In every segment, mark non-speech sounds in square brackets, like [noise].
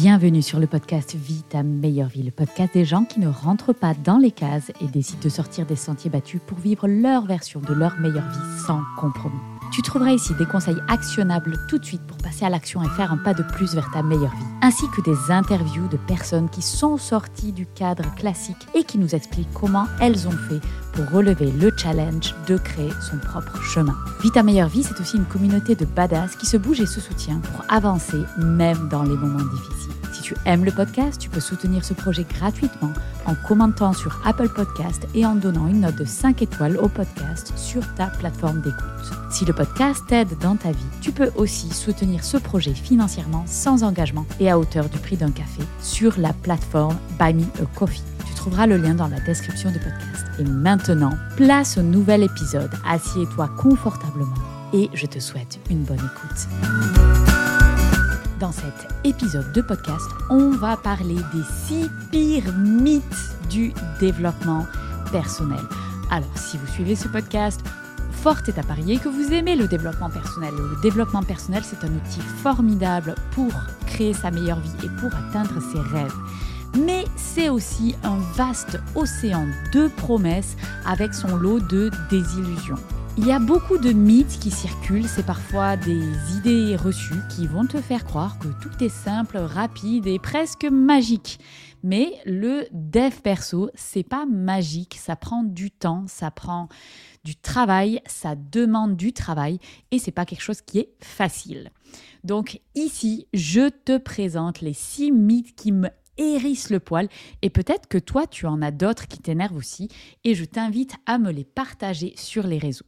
Bienvenue sur le podcast Vie ta meilleure vie, le podcast des gens qui ne rentrent pas dans les cases et décident de sortir des sentiers battus pour vivre leur version de leur meilleure vie sans compromis. Tu trouveras ici des conseils actionnables tout de suite pour passer à l'action et faire un pas de plus vers ta meilleure vie, ainsi que des interviews de personnes qui sont sorties du cadre classique et qui nous expliquent comment elles ont fait pour relever le challenge de créer son propre chemin. Vie ta meilleure vie, c'est aussi une communauté de badass qui se bouge et se soutient pour avancer même dans les moments difficiles. Tu aimes le podcast, tu peux soutenir ce projet gratuitement en commentant sur Apple Podcast et en donnant une note de 5 étoiles au podcast sur ta plateforme d'écoute. Si le podcast t'aide dans ta vie, tu peux aussi soutenir ce projet financièrement sans engagement et à hauteur du prix d'un café sur la plateforme Buy Me a Coffee. Tu trouveras le lien dans la description du podcast. Et maintenant, place au nouvel épisode. Assieds-toi confortablement et je te souhaite une bonne écoute. Dans cet épisode de podcast, on va parler des six pires mythes du développement personnel. Alors, si vous suivez ce podcast, fort est à parier que vous aimez le développement personnel. Le développement personnel, c'est un outil formidable pour créer sa meilleure vie et pour atteindre ses rêves. Mais c'est aussi un vaste océan de promesses avec son lot de désillusions. Il y a beaucoup de mythes qui circulent, c'est parfois des idées reçues qui vont te faire croire que tout est simple, rapide et presque magique. Mais le dev perso, c'est pas magique, ça prend du temps, ça prend du travail, ça demande du travail et c'est pas quelque chose qui est facile. Donc ici, je te présente les six mythes qui me hérissent le poil et peut-être que toi tu en as d'autres qui t'énervent aussi et je t'invite à me les partager sur les réseaux.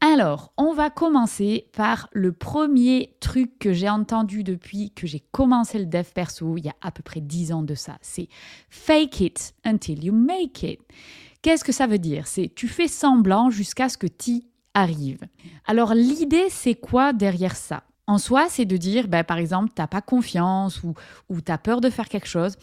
Alors, on va commencer par le premier truc que j'ai entendu depuis que j'ai commencé le dev perso, il y a à peu près 10 ans de ça. C'est fake it until you make it. Qu'est-ce que ça veut dire? C'est tu fais semblant jusqu'à ce que tu arrives. Alors, l'idée, c'est quoi derrière ça? En soi, c'est de dire, ben, par exemple, tu n'as pas confiance ou, ou tu as peur de faire quelque chose.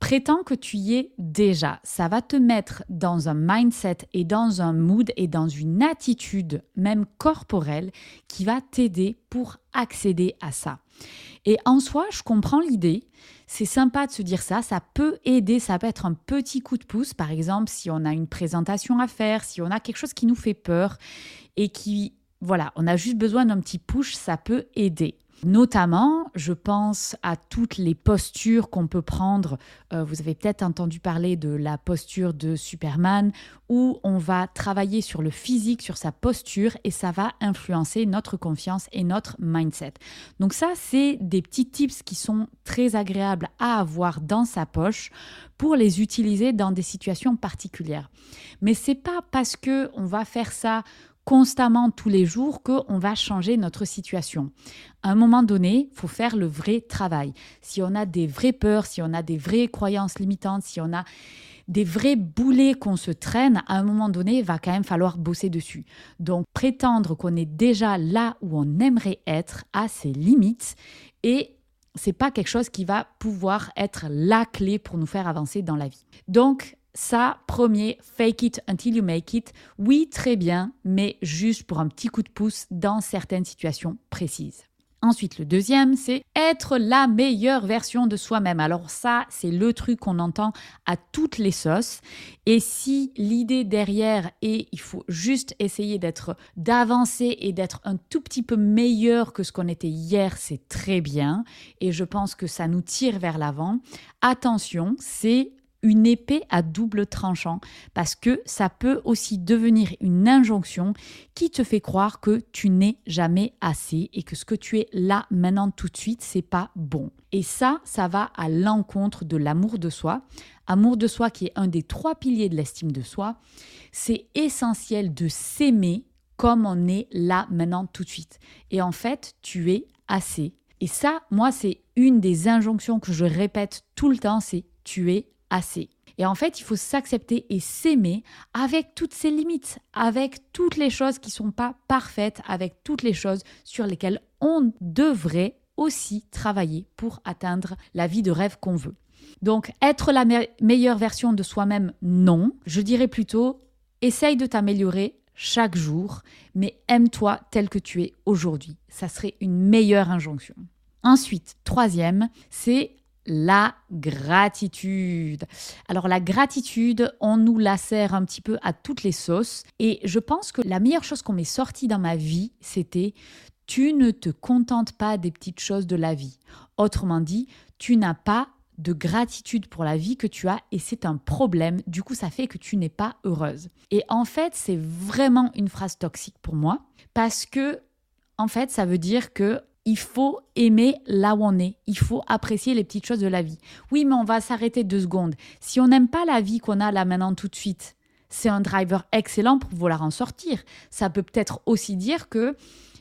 Prétends que tu y es déjà. Ça va te mettre dans un mindset et dans un mood et dans une attitude, même corporelle, qui va t'aider pour accéder à ça. Et en soi, je comprends l'idée. C'est sympa de se dire ça. Ça peut aider. Ça peut être un petit coup de pouce. Par exemple, si on a une présentation à faire, si on a quelque chose qui nous fait peur et qui voilà, on a juste besoin d'un petit push, ça peut aider. Notamment, je pense à toutes les postures qu'on peut prendre. Euh, vous avez peut-être entendu parler de la posture de Superman, où on va travailler sur le physique, sur sa posture, et ça va influencer notre confiance et notre mindset. Donc ça, c'est des petits tips qui sont très agréables à avoir dans sa poche pour les utiliser dans des situations particulières. Mais c'est pas parce que on va faire ça constamment tous les jours qu'on va changer notre situation. À un moment donné, il faut faire le vrai travail. Si on a des vraies peurs, si on a des vraies croyances limitantes, si on a des vrais boulets qu'on se traîne, à un moment donné, il va quand même falloir bosser dessus. Donc prétendre qu'on est déjà là où on aimerait être a ses limites et c'est pas quelque chose qui va pouvoir être la clé pour nous faire avancer dans la vie. Donc ça, premier, fake it until you make it. Oui, très bien, mais juste pour un petit coup de pouce dans certaines situations précises. Ensuite, le deuxième, c'est être la meilleure version de soi-même. Alors ça, c'est le truc qu'on entend à toutes les sauces. Et si l'idée derrière est, il faut juste essayer d'être, d'avancer et d'être un tout petit peu meilleur que ce qu'on était hier, c'est très bien. Et je pense que ça nous tire vers l'avant. Attention, c'est une épée à double tranchant parce que ça peut aussi devenir une injonction qui te fait croire que tu n'es jamais assez et que ce que tu es là maintenant tout de suite c'est pas bon. Et ça ça va à l'encontre de l'amour de soi, amour de soi qui est un des trois piliers de l'estime de soi. C'est essentiel de s'aimer comme on est là maintenant tout de suite. Et en fait, tu es assez. Et ça, moi, c'est une des injonctions que je répète tout le temps, c'est tu es assez. Et en fait, il faut s'accepter et s'aimer avec toutes ses limites, avec toutes les choses qui ne sont pas parfaites, avec toutes les choses sur lesquelles on devrait aussi travailler pour atteindre la vie de rêve qu'on veut. Donc, être la meilleure version de soi-même, non. Je dirais plutôt, essaye de t'améliorer chaque jour, mais aime-toi tel que tu es aujourd'hui. Ça serait une meilleure injonction. Ensuite, troisième, c'est la gratitude. Alors la gratitude, on nous la sert un petit peu à toutes les sauces et je pense que la meilleure chose qu'on m'ait sortie dans ma vie, c'était tu ne te contentes pas des petites choses de la vie. Autrement dit, tu n'as pas de gratitude pour la vie que tu as et c'est un problème. Du coup, ça fait que tu n'es pas heureuse. Et en fait, c'est vraiment une phrase toxique pour moi parce que en fait, ça veut dire que il faut aimer là où on est. Il faut apprécier les petites choses de la vie. Oui, mais on va s'arrêter deux secondes. Si on n'aime pas la vie qu'on a là maintenant tout de suite, c'est un driver excellent pour vouloir en sortir. Ça peut peut-être aussi dire que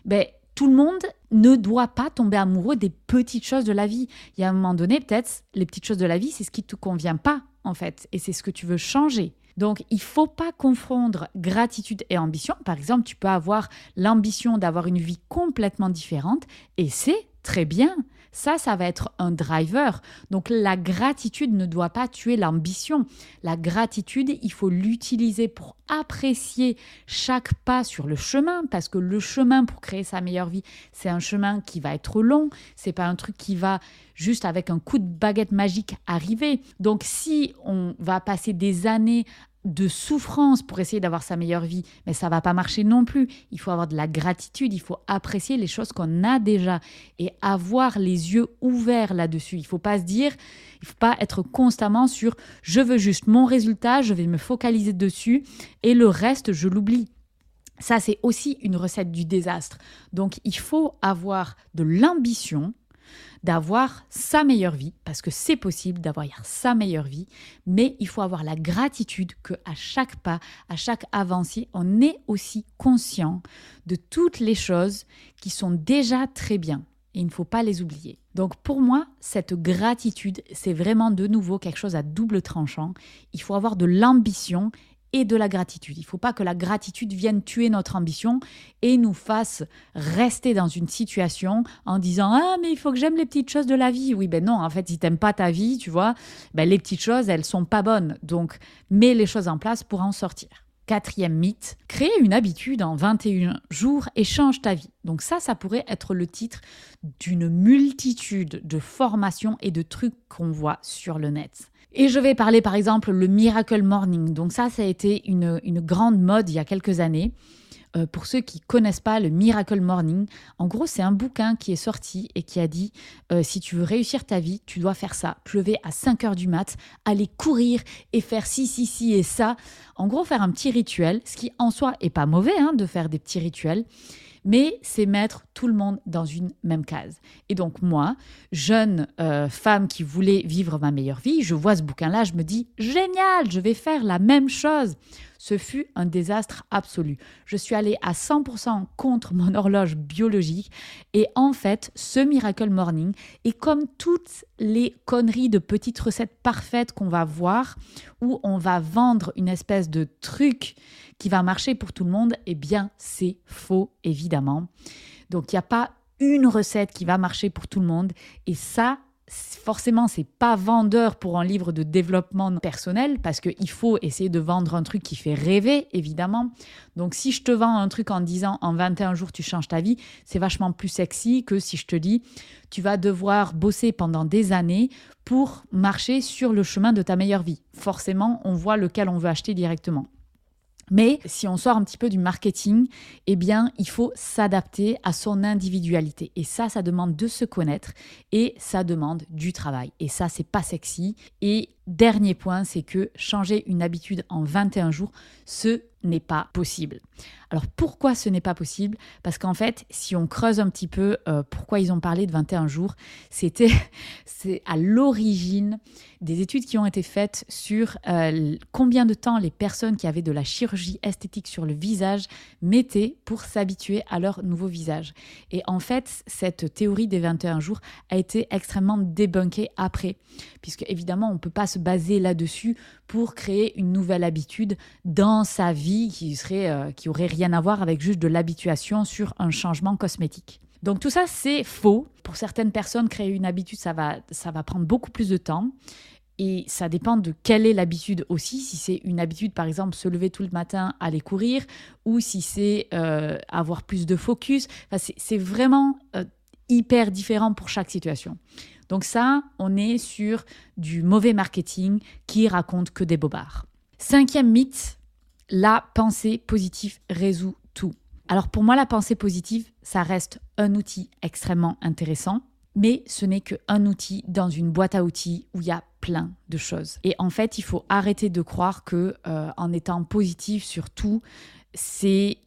ben, tout le monde ne doit pas tomber amoureux des petites choses de la vie. Il y a un moment donné, peut-être, les petites choses de la vie, c'est ce qui ne te convient pas, en fait, et c'est ce que tu veux changer. Donc, il faut pas confondre gratitude et ambition. Par exemple, tu peux avoir l'ambition d'avoir une vie complètement différente et c'est très bien. Ça, ça va être un driver. Donc la gratitude ne doit pas tuer l'ambition. La gratitude, il faut l'utiliser pour apprécier chaque pas sur le chemin, parce que le chemin pour créer sa meilleure vie, c'est un chemin qui va être long. C'est pas un truc qui va juste avec un coup de baguette magique arriver. Donc si on va passer des années de souffrance pour essayer d'avoir sa meilleure vie, mais ça va pas marcher non plus. Il faut avoir de la gratitude, il faut apprécier les choses qu'on a déjà et avoir les yeux ouverts là-dessus. Il faut pas se dire, il faut pas être constamment sur je veux juste mon résultat, je vais me focaliser dessus et le reste je l'oublie. Ça c'est aussi une recette du désastre. Donc il faut avoir de l'ambition, d'avoir sa meilleure vie, parce que c'est possible d'avoir sa meilleure vie, mais il faut avoir la gratitude que à chaque pas, à chaque avancée, on est aussi conscient de toutes les choses qui sont déjà très bien. Et il ne faut pas les oublier. Donc pour moi, cette gratitude, c'est vraiment de nouveau quelque chose à double tranchant. Il faut avoir de l'ambition et de la gratitude. Il ne faut pas que la gratitude vienne tuer notre ambition et nous fasse rester dans une situation en disant ah mais il faut que j'aime les petites choses de la vie. Oui ben non, en fait si t'aimes pas ta vie, tu vois, ben les petites choses elles sont pas bonnes. Donc mets les choses en place pour en sortir. Quatrième mythe, créer une habitude en 21 jours et change ta vie. Donc ça, ça pourrait être le titre d'une multitude de formations et de trucs qu'on voit sur le net. Et je vais parler par exemple le Miracle Morning. Donc ça, ça a été une, grande mode il y a quelques années. Euh, pour ceux qui connaissent pas le Miracle Morning, en gros, c'est un bouquin qui est sorti et qui a dit euh, si tu veux réussir ta vie, tu dois faire ça. Plever à 5 heures du mat, aller courir et faire ci, ci, ci et ça. En gros, faire un petit rituel, ce qui en soi est pas mauvais hein, de faire des petits rituels mais c'est mettre tout le monde dans une même case. Et donc moi, jeune euh, femme qui voulait vivre ma meilleure vie, je vois ce bouquin-là, je me dis, génial, je vais faire la même chose. Ce fut un désastre absolu. Je suis allée à 100% contre mon horloge biologique et en fait, ce Miracle Morning est comme toutes les conneries de petites recettes parfaites qu'on va voir où on va vendre une espèce de truc qui va marcher pour tout le monde, eh bien, c'est faux, évidemment. Donc, il n'y a pas une recette qui va marcher pour tout le monde. Et ça, forcément, c'est pas vendeur pour un livre de développement personnel parce qu'il faut essayer de vendre un truc qui fait rêver, évidemment. Donc, si je te vends un truc en disant en 21 jours tu changes ta vie, c'est vachement plus sexy que si je te dis tu vas devoir bosser pendant des années pour marcher sur le chemin de ta meilleure vie. Forcément, on voit lequel on veut acheter directement. Mais si on sort un petit peu du marketing, eh bien, il faut s'adapter à son individualité. Et ça, ça demande de se connaître et ça demande du travail. Et ça, c'est pas sexy. Dernier point, c'est que changer une habitude en 21 jours, ce n'est pas possible. Alors pourquoi ce n'est pas possible? Parce qu'en fait, si on creuse un petit peu euh, pourquoi ils ont parlé de 21 jours, [laughs] c'était c'est à l'origine des études qui ont été faites sur euh, combien de temps les personnes qui avaient de la chirurgie esthétique sur le visage mettaient pour s'habituer à leur nouveau visage. Et en fait, cette théorie des 21 jours a été extrêmement débunkée après, puisque évidemment, on ne peut pas se baser là-dessus pour créer une nouvelle habitude dans sa vie qui serait euh, qui aurait rien à voir avec juste de l'habituation sur un changement cosmétique. Donc tout ça c'est faux. Pour certaines personnes créer une habitude ça va ça va prendre beaucoup plus de temps. Et ça dépend de quelle est l'habitude aussi, si c'est une habitude par exemple se lever tout le matin, aller courir, ou si c'est euh, avoir plus de focus. c'est vraiment euh, hyper différent pour chaque situation. Donc ça, on est sur du mauvais marketing qui raconte que des bobards. Cinquième mythe, la pensée positive résout tout. Alors pour moi, la pensée positive, ça reste un outil extrêmement intéressant, mais ce n'est qu'un outil dans une boîte à outils où il y a plein de choses. Et en fait, il faut arrêter de croire que euh, en étant positif sur tout, c'est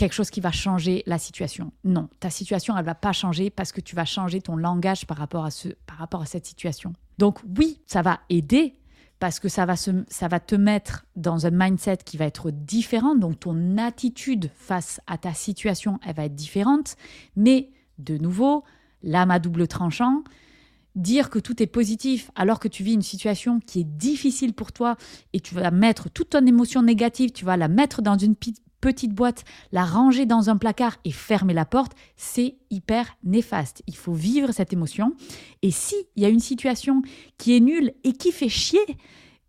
quelque chose qui va changer la situation. Non, ta situation, elle va pas changer parce que tu vas changer ton langage par rapport à, ce, par rapport à cette situation. Donc oui, ça va aider parce que ça va, se, ça va te mettre dans un mindset qui va être différent, donc ton attitude face à ta situation, elle va être différente. Mais de nouveau, l'âme à double tranchant, dire que tout est positif alors que tu vis une situation qui est difficile pour toi et tu vas mettre toute ton émotion négative, tu vas la mettre dans une petite boîte, la ranger dans un placard et fermer la porte, c'est hyper néfaste. Il faut vivre cette émotion. Et si il y a une situation qui est nulle et qui fait chier,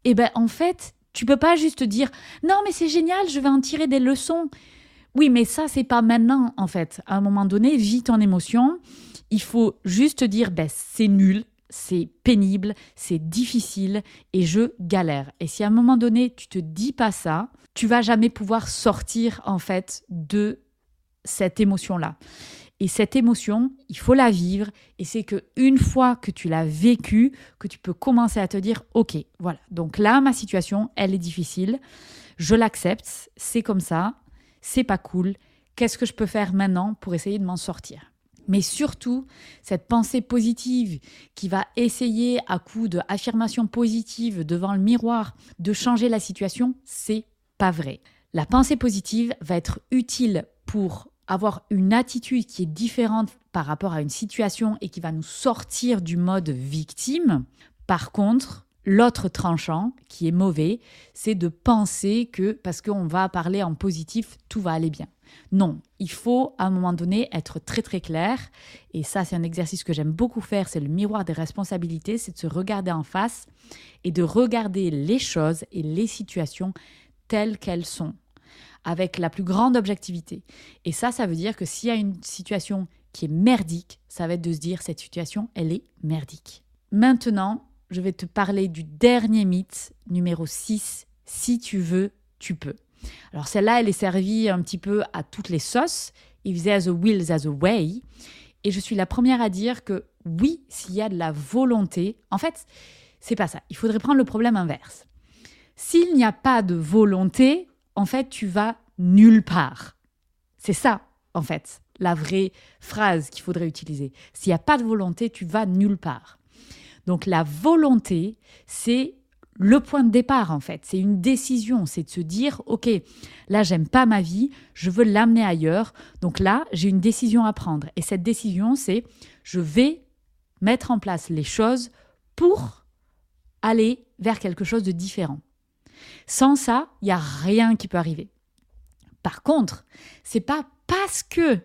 eh ben en fait, tu peux pas juste dire non mais c'est génial, je vais en tirer des leçons. Oui, mais ça c'est pas maintenant en fait. À un moment donné, vis ton émotion. Il faut juste dire ben c'est nul, c'est pénible, c'est difficile et je galère. Et si à un moment donné, tu te dis pas ça, tu vas jamais pouvoir sortir en fait de cette émotion-là. Et cette émotion, il faut la vivre. Et c'est que une fois que tu l'as vécue, que tu peux commencer à te dire, ok, voilà. Donc là, ma situation, elle est difficile. Je l'accepte. C'est comme ça. C'est pas cool. Qu'est-ce que je peux faire maintenant pour essayer de m'en sortir? Mais surtout, cette pensée positive qui va essayer à coup d'affirmation positive devant le miroir de changer la situation, c'est pas vrai. La pensée positive va être utile pour avoir une attitude qui est différente par rapport à une situation et qui va nous sortir du mode victime. Par contre, l'autre tranchant, qui est mauvais, c'est de penser que parce qu'on va parler en positif, tout va aller bien. Non, il faut à un moment donné être très très clair. Et ça, c'est un exercice que j'aime beaucoup faire, c'est le miroir des responsabilités, c'est de se regarder en face et de regarder les choses et les situations telles qu'elles sont, avec la plus grande objectivité. Et ça, ça veut dire que s'il y a une situation qui est merdique, ça va être de se dire cette situation, elle est merdique. Maintenant, je vais te parler du dernier mythe, numéro 6. Si tu veux, tu peux. Alors celle-là, elle est servie un petit peu à toutes les sauces. If there's a will, there's a way. Et je suis la première à dire que oui, s'il y a de la volonté, en fait, c'est pas ça. Il faudrait prendre le problème inverse. S'il n'y a pas de volonté, en fait, tu vas nulle part. C'est ça, en fait, la vraie phrase qu'il faudrait utiliser. S'il n'y a pas de volonté, tu vas nulle part. Donc la volonté, c'est le point de départ en fait. C'est une décision, c'est de se dire ok, là j'aime pas ma vie, je veux l'amener ailleurs. Donc là j'ai une décision à prendre et cette décision c'est je vais mettre en place les choses pour aller vers quelque chose de différent. Sans ça, il y a rien qui peut arriver. Par contre, c'est pas parce que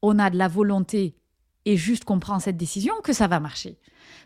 on a de la volonté et juste qu'on prend cette décision que ça va marcher.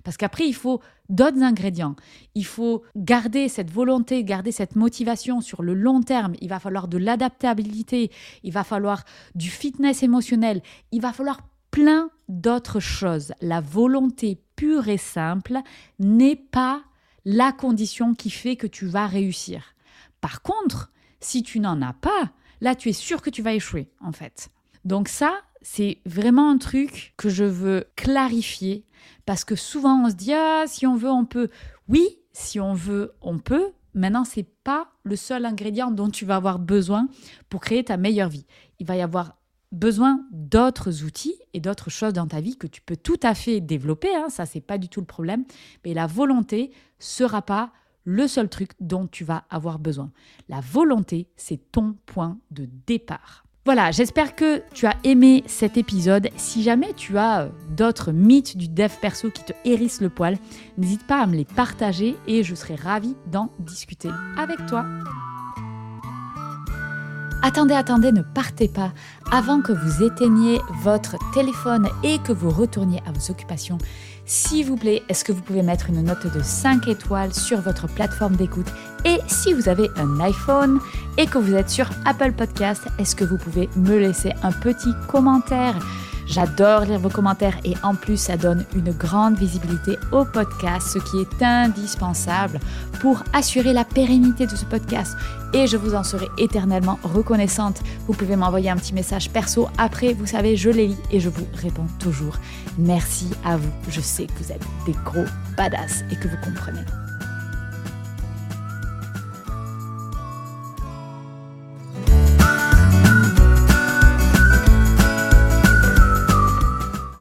Parce qu'après, il faut d'autres ingrédients. Il faut garder cette volonté, garder cette motivation sur le long terme. Il va falloir de l'adaptabilité, il va falloir du fitness émotionnel, il va falloir plein d'autres choses. La volonté pure et simple n'est pas la condition qui fait que tu vas réussir. Par contre, si tu n'en as pas, là, tu es sûr que tu vas échouer, en fait. Donc ça, c'est vraiment un truc que je veux clarifier parce que souvent on se dit ah si on veut on peut. Oui, si on veut on peut. Maintenant, c'est pas le seul ingrédient dont tu vas avoir besoin pour créer ta meilleure vie. Il va y avoir besoin d'autres outils et d'autres choses dans ta vie que tu peux tout à fait développer. Hein, ça, c'est pas du tout le problème. Mais la volonté sera pas le seul truc dont tu vas avoir besoin. La volonté, c'est ton point de départ. Voilà, j'espère que tu as aimé cet épisode. Si jamais tu as euh, d'autres mythes du dev perso qui te hérissent le poil, n'hésite pas à me les partager et je serai ravie d'en discuter avec toi. Attendez, attendez, ne partez pas. Avant que vous éteigniez votre téléphone et que vous retourniez à vos occupations, s'il vous plaît, est-ce que vous pouvez mettre une note de 5 étoiles sur votre plateforme d'écoute? Et si vous avez un iPhone et que vous êtes sur Apple Podcast, est-ce que vous pouvez me laisser un petit commentaire? J'adore lire vos commentaires et en plus ça donne une grande visibilité au podcast, ce qui est indispensable pour assurer la pérennité de ce podcast. Et je vous en serai éternellement reconnaissante. Vous pouvez m'envoyer un petit message perso après, vous savez, je les lis et je vous réponds toujours. Merci à vous. Je sais que vous êtes des gros badass et que vous comprenez.